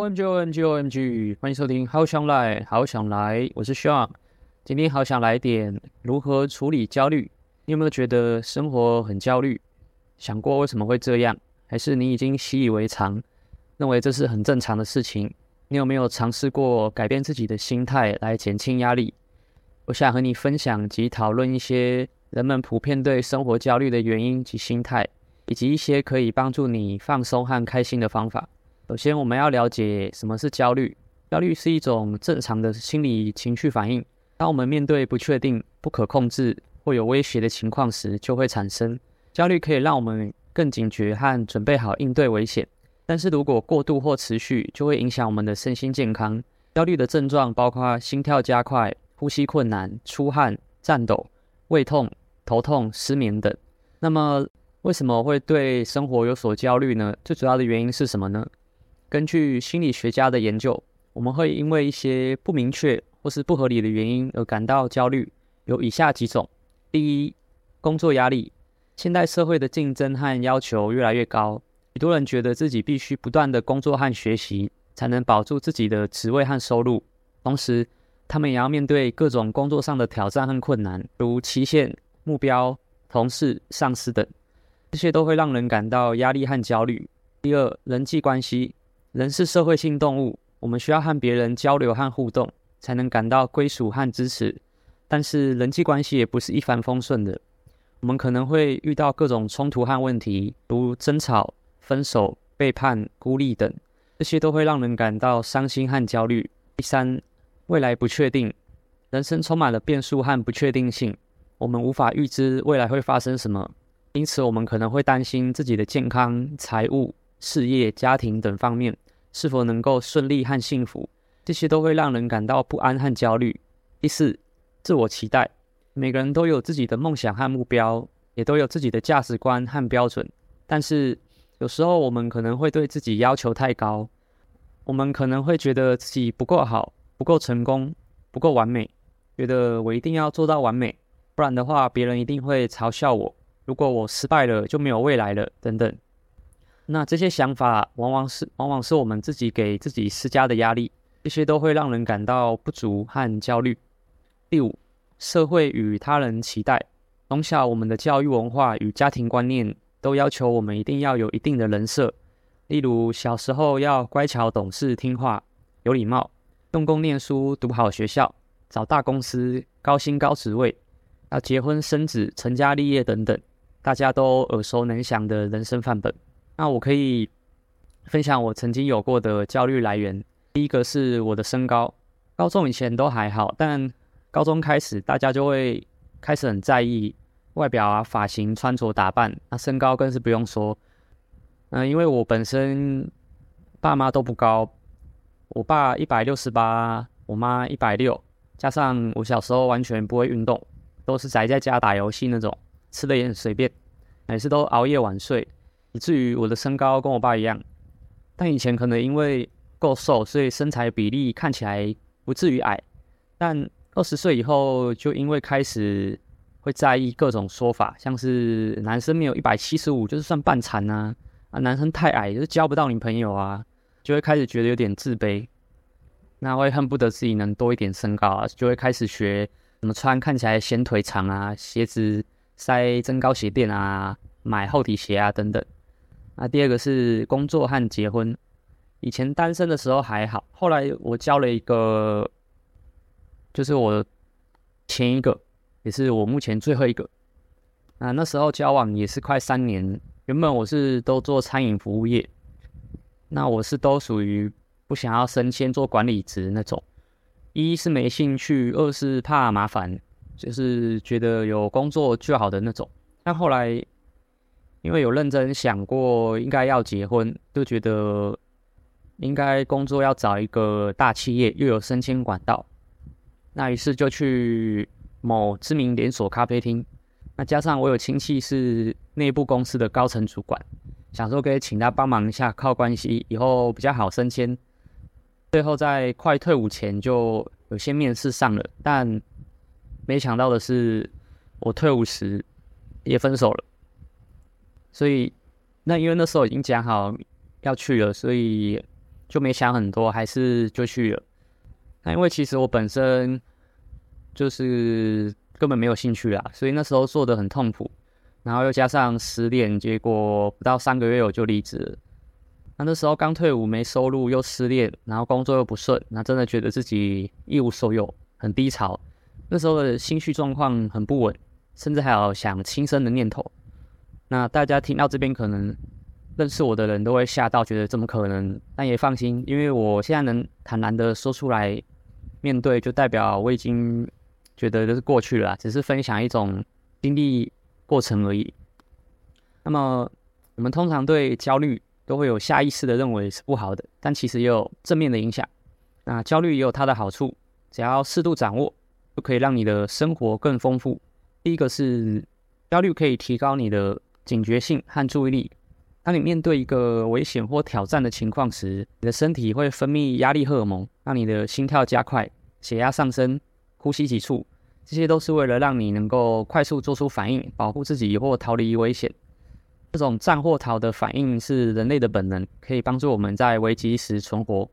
OMG OMG OMG，欢迎收听，好想来，好想来，我是 Sean。今天好想来点如何处理焦虑。你有没有觉得生活很焦虑？想过为什么会这样？还是你已经习以为常，认为这是很正常的事情？你有没有尝试过改变自己的心态来减轻压力？我想和你分享及讨论一些人们普遍对生活焦虑的原因及心态，以及一些可以帮助你放松和开心的方法。首先，我们要了解什么是焦虑。焦虑是一种正常的心理情绪反应。当我们面对不确定、不可控制或有威胁的情况时，就会产生。焦虑可以让我们更警觉和准备好应对危险，但是如果过度或持续，就会影响我们的身心健康。焦虑的症状包括心跳加快、呼吸困难、出汗、颤抖、胃痛、头痛、失眠等。那么，为什么会对生活有所焦虑呢？最主要的原因是什么呢？根据心理学家的研究，我们会因为一些不明确或是不合理的原因而感到焦虑，有以下几种：第一，工作压力。现代社会的竞争和要求越来越高，许多人觉得自己必须不断的工作和学习，才能保住自己的职位和收入。同时，他们也要面对各种工作上的挑战和困难，如期限、目标、同事、上司等，这些都会让人感到压力和焦虑。第二，人际关系。人是社会性动物，我们需要和别人交流和互动，才能感到归属和支持。但是人际关系也不是一帆风顺的，我们可能会遇到各种冲突和问题，如争吵、分手、背叛、孤立等，这些都会让人感到伤心和焦虑。第三，未来不确定，人生充满了变数和不确定性，我们无法预知未来会发生什么，因此我们可能会担心自己的健康、财务。事业、家庭等方面是否能够顺利和幸福，这些都会让人感到不安和焦虑。第四，自我期待。每个人都有自己的梦想和目标，也都有自己的价值观和标准。但是有时候我们可能会对自己要求太高，我们可能会觉得自己不够好、不够成功、不够完美，觉得我一定要做到完美，不然的话别人一定会嘲笑我。如果我失败了，就没有未来了，等等。那这些想法往往是往往是我们自己给自己施加的压力，这些都会让人感到不足和焦虑。第五，社会与他人期待。从小我们的教育文化与家庭观念都要求我们一定要有一定的人设，例如小时候要乖巧懂事听话有礼貌，用功念书读好学校，找大公司高薪高职位，要结婚生子成家立业等等，大家都耳熟能详的人生范本。那我可以分享我曾经有过的焦虑来源。第一个是我的身高，高中以前都还好，但高中开始大家就会开始很在意外表啊、发型、穿着打扮。那身高更是不用说。嗯，因为我本身爸妈都不高，我爸一百六十八，我妈一百六，加上我小时候完全不会运动，都是宅在家打游戏那种，吃的也很随便，每次都熬夜晚睡。以至于我的身高跟我爸一样，但以前可能因为够瘦，所以身材比例看起来不至于矮。但二十岁以后，就因为开始会在意各种说法，像是男生没有一百七十五就是算半残啊，啊，男生太矮就是交不到女朋友啊，就会开始觉得有点自卑。那会恨不得自己能多一点身高啊，就会开始学怎么穿看起来显腿长啊，鞋子塞增高鞋垫啊，买厚底鞋啊等等。那第二个是工作和结婚。以前单身的时候还好，后来我交了一个，就是我前一个，也是我目前最后一个。那那时候交往也是快三年。原本我是都做餐饮服务业，那我是都属于不想要升迁做管理职那种。一是没兴趣，二是怕麻烦，就是觉得有工作就好的那种。但后来。因为有认真想过，应该要结婚，就觉得应该工作要找一个大企业，又有升迁管道。那于是就去某知名连锁咖啡厅。那加上我有亲戚是内部公司的高层主管，想说可以请他帮忙一下，靠关系，以后比较好升迁。最后在快退伍前就有些面试上了，但没想到的是，我退伍时也分手了。所以，那因为那时候已经讲好要去了，所以就没想很多，还是就去了。那因为其实我本身就是根本没有兴趣啦，所以那时候做的很痛苦，然后又加上失恋，结果不到三个月我就离职。那那时候刚退伍，没收入，又失恋，然后工作又不顺，那真的觉得自己一无所有，很低潮。那时候的心绪状况很不稳，甚至还有想轻生的念头。那大家听到这边可能。认识我的人都会吓到，觉得怎么可能？但也放心，因为我现在能坦然的说出来面对，就代表我已经觉得这是过去了，只是分享一种经历过程而已。那么我们通常对焦虑都会有下意识的认为是不好的，但其实也有正面的影响。那焦虑也有它的好处，只要适度掌握，就可以让你的生活更丰富。第一个是焦虑可以提高你的警觉性和注意力。当你面对一个危险或挑战的情况时，你的身体会分泌压力荷尔蒙，让你的心跳加快、血压上升、呼吸急促，这些都是为了让你能够快速做出反应，保护自己或逃离危险。这种战或逃的反应是人类的本能，可以帮助我们在危机时存活。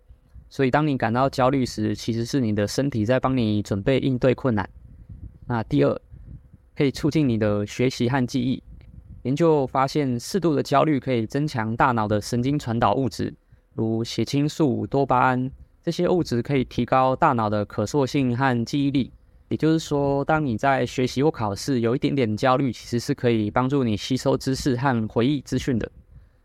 所以，当你感到焦虑时，其实是你的身体在帮你准备应对困难。那第二，可以促进你的学习和记忆。研究发现，适度的焦虑可以增强大脑的神经传导物质，如血清素、多巴胺。这些物质可以提高大脑的可塑性和记忆力。也就是说，当你在学习或考试有一点点焦虑，其实是可以帮助你吸收知识和回忆资讯的。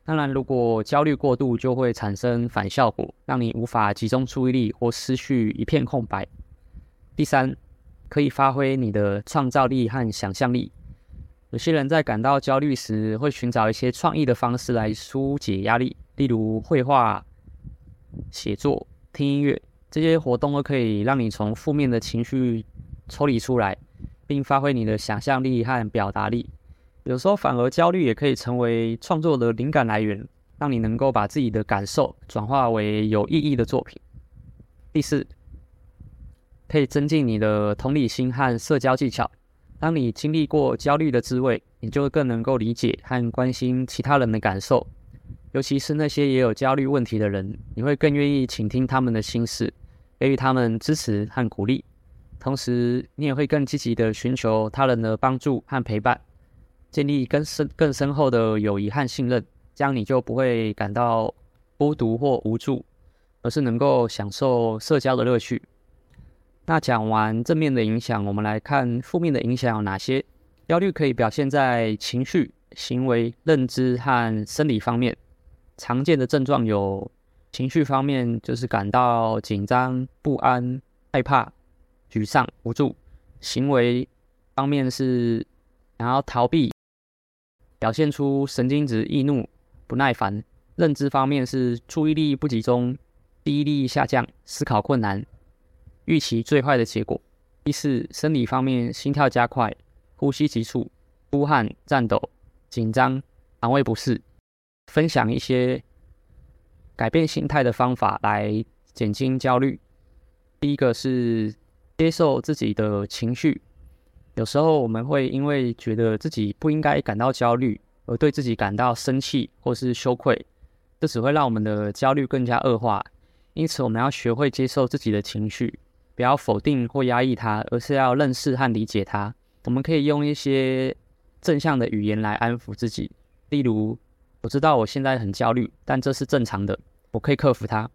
当然，如果焦虑过度，就会产生反效果，让你无法集中注意力或失去一片空白。第三，可以发挥你的创造力和想象力。有些人在感到焦虑时，会寻找一些创意的方式来纾解压力，例如绘画、写作、听音乐，这些活动都可以让你从负面的情绪抽离出来，并发挥你的想象力和表达力。有时候反而焦虑也可以成为创作的灵感来源，让你能够把自己的感受转化为有意义的作品。第四，可以增进你的同理心和社交技巧。当你经历过焦虑的滋味，你就更能够理解和关心其他人的感受，尤其是那些也有焦虑问题的人，你会更愿意倾听他们的心事，给予他们支持和鼓励。同时，你也会更积极地寻求他人的帮助和陪伴，建立更深更深厚的友谊和信任。这样你就不会感到孤独或无助，而是能够享受社交的乐趣。那讲完正面的影响，我们来看负面的影响有哪些？焦虑可以表现在情绪、行为、认知和生理方面。常见的症状有：情绪方面就是感到紧张、不安、害怕、沮丧、无助；行为方面是想要逃避，表现出神经质、易怒、不耐烦；认知方面是注意力不集中、记忆力下降、思考困难。预期最坏的结果。第四，生理方面，心跳加快、呼吸急促、出汗、颤抖、紧张、肠胃不适。分享一些改变心态的方法来减轻焦虑。第一个是接受自己的情绪。有时候我们会因为觉得自己不应该感到焦虑，而对自己感到生气或是羞愧，这只会让我们的焦虑更加恶化。因此，我们要学会接受自己的情绪。不要否定或压抑它，而是要认识和理解它。我们可以用一些正向的语言来安抚自己，例如：“我知道我现在很焦虑，但这是正常的，我可以克服它。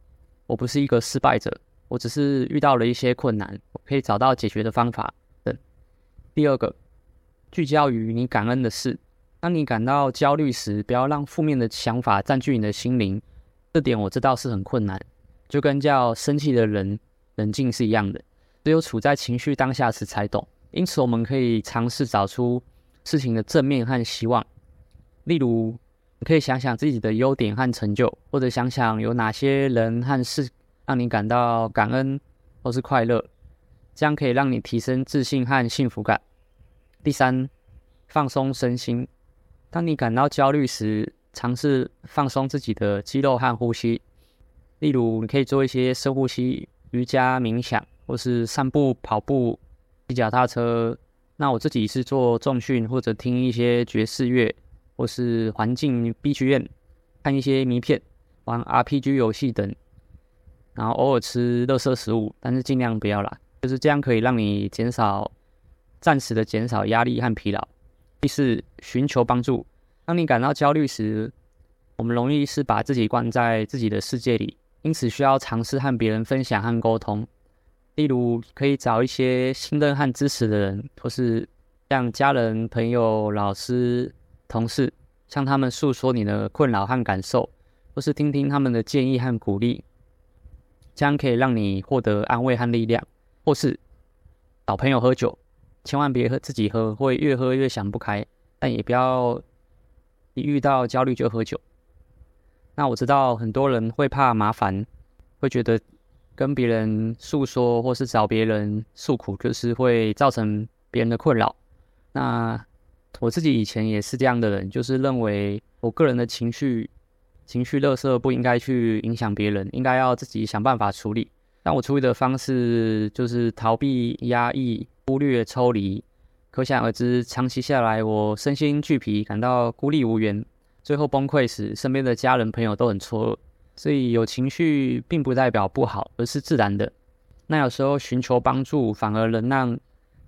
我不是一个失败者，我只是遇到了一些困难，我可以找到解决的方法。”等。第二个，聚焦于你感恩的事。当你感到焦虑时，不要让负面的想法占据你的心灵。这点我知道是很困难，就跟叫生气的人。冷静是一样的，只有处在情绪当下时才懂。因此，我们可以尝试找出事情的正面和希望。例如，你可以想想自己的优点和成就，或者想想有哪些人和事让你感到感恩或是快乐，这样可以让你提升自信和幸福感。第三，放松身心。当你感到焦虑时，尝试放松自己的肌肉和呼吸。例如，你可以做一些深呼吸。瑜伽、冥想，或是散步、跑步、骑脚踏车。那我自己是做重训，或者听一些爵士乐，或是环境 BGM，看一些迷片，玩 RPG 游戏等，然后偶尔吃垃圾食物，但是尽量不要啦，就是这样可以让你减少暂时的减少压力和疲劳。第四，寻求帮助。当你感到焦虑时，我们容易是把自己关在自己的世界里，因此需要尝试和别人分享和沟通。例如，可以找一些信任和支持的人，或是像家人、朋友、老师、同事，向他们诉说你的困扰和感受，或是听听他们的建议和鼓励，这样可以让你获得安慰和力量。或是找朋友喝酒，千万别喝自己喝，会越喝越想不开。但也不要一遇到焦虑就喝酒。那我知道很多人会怕麻烦，会觉得跟别人诉说或是找别人诉苦，就是会造成别人的困扰。那我自己以前也是这样的人，就是认为我个人的情绪、情绪垃圾不应该去影响别人，应该要自己想办法处理。但我处理的方式就是逃避、压抑、忽略、抽离。可想而知，长期下来，我身心俱疲，感到孤立无援，最后崩溃时，身边的家人朋友都很错愕。所以有情绪并不代表不好，而是自然的。那有时候寻求帮助，反而能让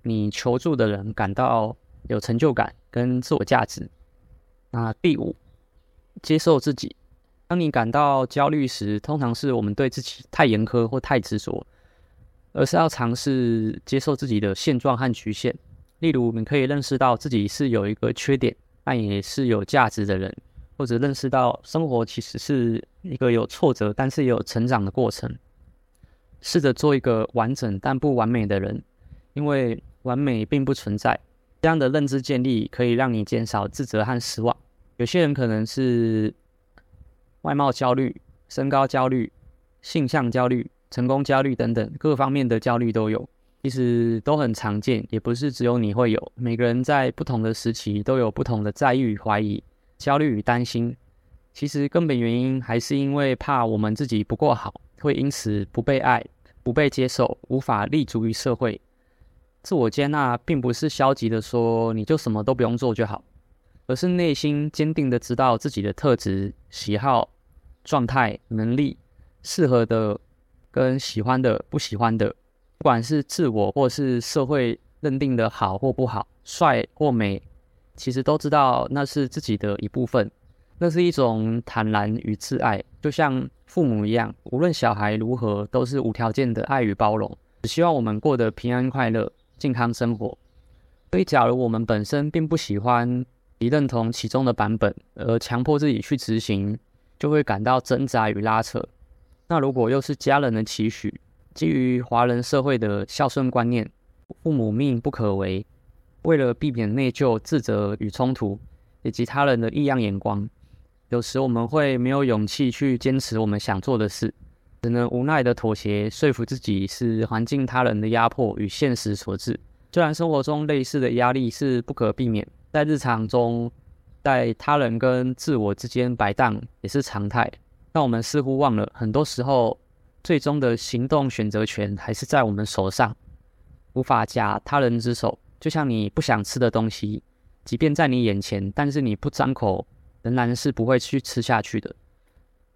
你求助的人感到有成就感跟自我价值。那第五，接受自己。当你感到焦虑时，通常是我们对自己太严苛或太执着，而是要尝试接受自己的现状和局限。例如，你可以认识到自己是有一个缺点，但也是有价值的人，或者认识到生活其实是一个有挫折，但是也有成长的过程。试着做一个完整但不完美的人，因为完美并不存在。这样的认知建立可以让你减少自责和失望。有些人可能是外貌焦虑、身高焦虑、性向焦虑、成功焦虑等等各方面的焦虑都有，其实都很常见，也不是只有你会有。每个人在不同的时期都有不同的在意与怀疑、焦虑与担心。其实根本原因还是因为怕我们自己不够好，会因此不被爱、不被接受，无法立足于社会。自我接纳并不是消极的说你就什么都不用做就好，而是内心坚定的知道自己的特质、喜好、状态、能力、适合的跟喜欢的、不喜欢的，不管是自我或是社会认定的好或不好、帅或美，其实都知道那是自己的一部分。那是一种坦然与自爱，就像父母一样，无论小孩如何，都是无条件的爱与包容，只希望我们过得平安快乐。健康生活，所以假如我们本身并不喜欢，你认同其中的版本，而强迫自己去执行，就会感到挣扎与拉扯。那如果又是家人的期许，基于华人社会的孝顺观念，父母命不可违，为了避免内疚、自责与冲突，以及他人的异样眼光，有时我们会没有勇气去坚持我们想做的事。只能无奈的妥协，说服自己是环境、他人的压迫与现实所致。虽然生活中类似的压力是不可避免，在日常中，在他人跟自我之间摆荡也是常态。但我们似乎忘了，很多时候，最终的行动选择权还是在我们手上，无法假他人之手。就像你不想吃的东西，即便在你眼前，但是你不张口，仍然是不会去吃下去的。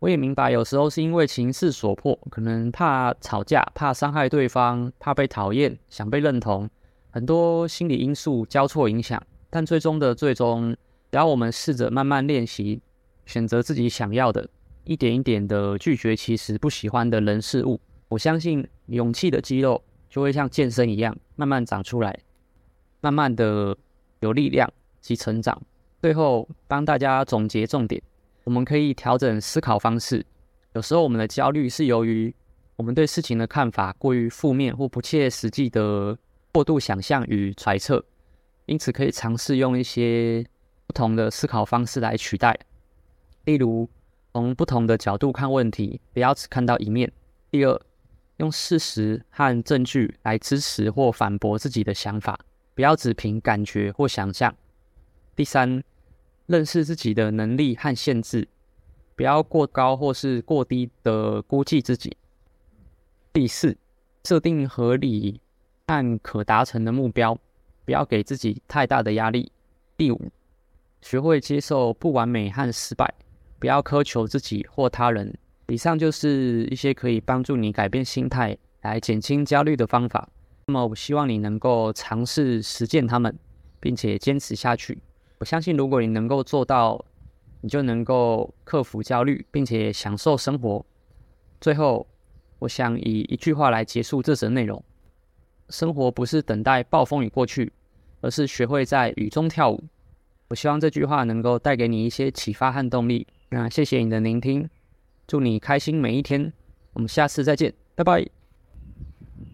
我也明白，有时候是因为情势所迫，可能怕吵架，怕伤害对方，怕被讨厌，想被认同，很多心理因素交错影响。但最终的最终，只要我们试着慢慢练习，选择自己想要的，一点一点的拒绝其实不喜欢的人事物，我相信勇气的肌肉就会像健身一样，慢慢长出来，慢慢的有力量及成长。最后帮大家总结重点。我们可以调整思考方式。有时候我们的焦虑是由于我们对事情的看法过于负面或不切实际的过度想象与揣测，因此可以尝试用一些不同的思考方式来取代。例如，从不同的角度看问题，不要只看到一面。第二，用事实和证据来支持或反驳自己的想法，不要只凭感觉或想象。第三，认识自己的能力和限制，不要过高或是过低的估计自己。第四，设定合理和可达成的目标，不要给自己太大的压力。第五，学会接受不完美和失败，不要苛求自己或他人，以上就是一些可以帮助你改变心态来减轻焦虑的方法。那么，我希望你能够尝试实践它们，并且坚持下去。我相信，如果你能够做到，你就能够克服焦虑，并且享受生活。最后，我想以一句话来结束这则内容：生活不是等待暴风雨过去，而是学会在雨中跳舞。我希望这句话能够带给你一些启发和动力。那谢谢你的聆听，祝你开心每一天。我们下次再见，拜拜。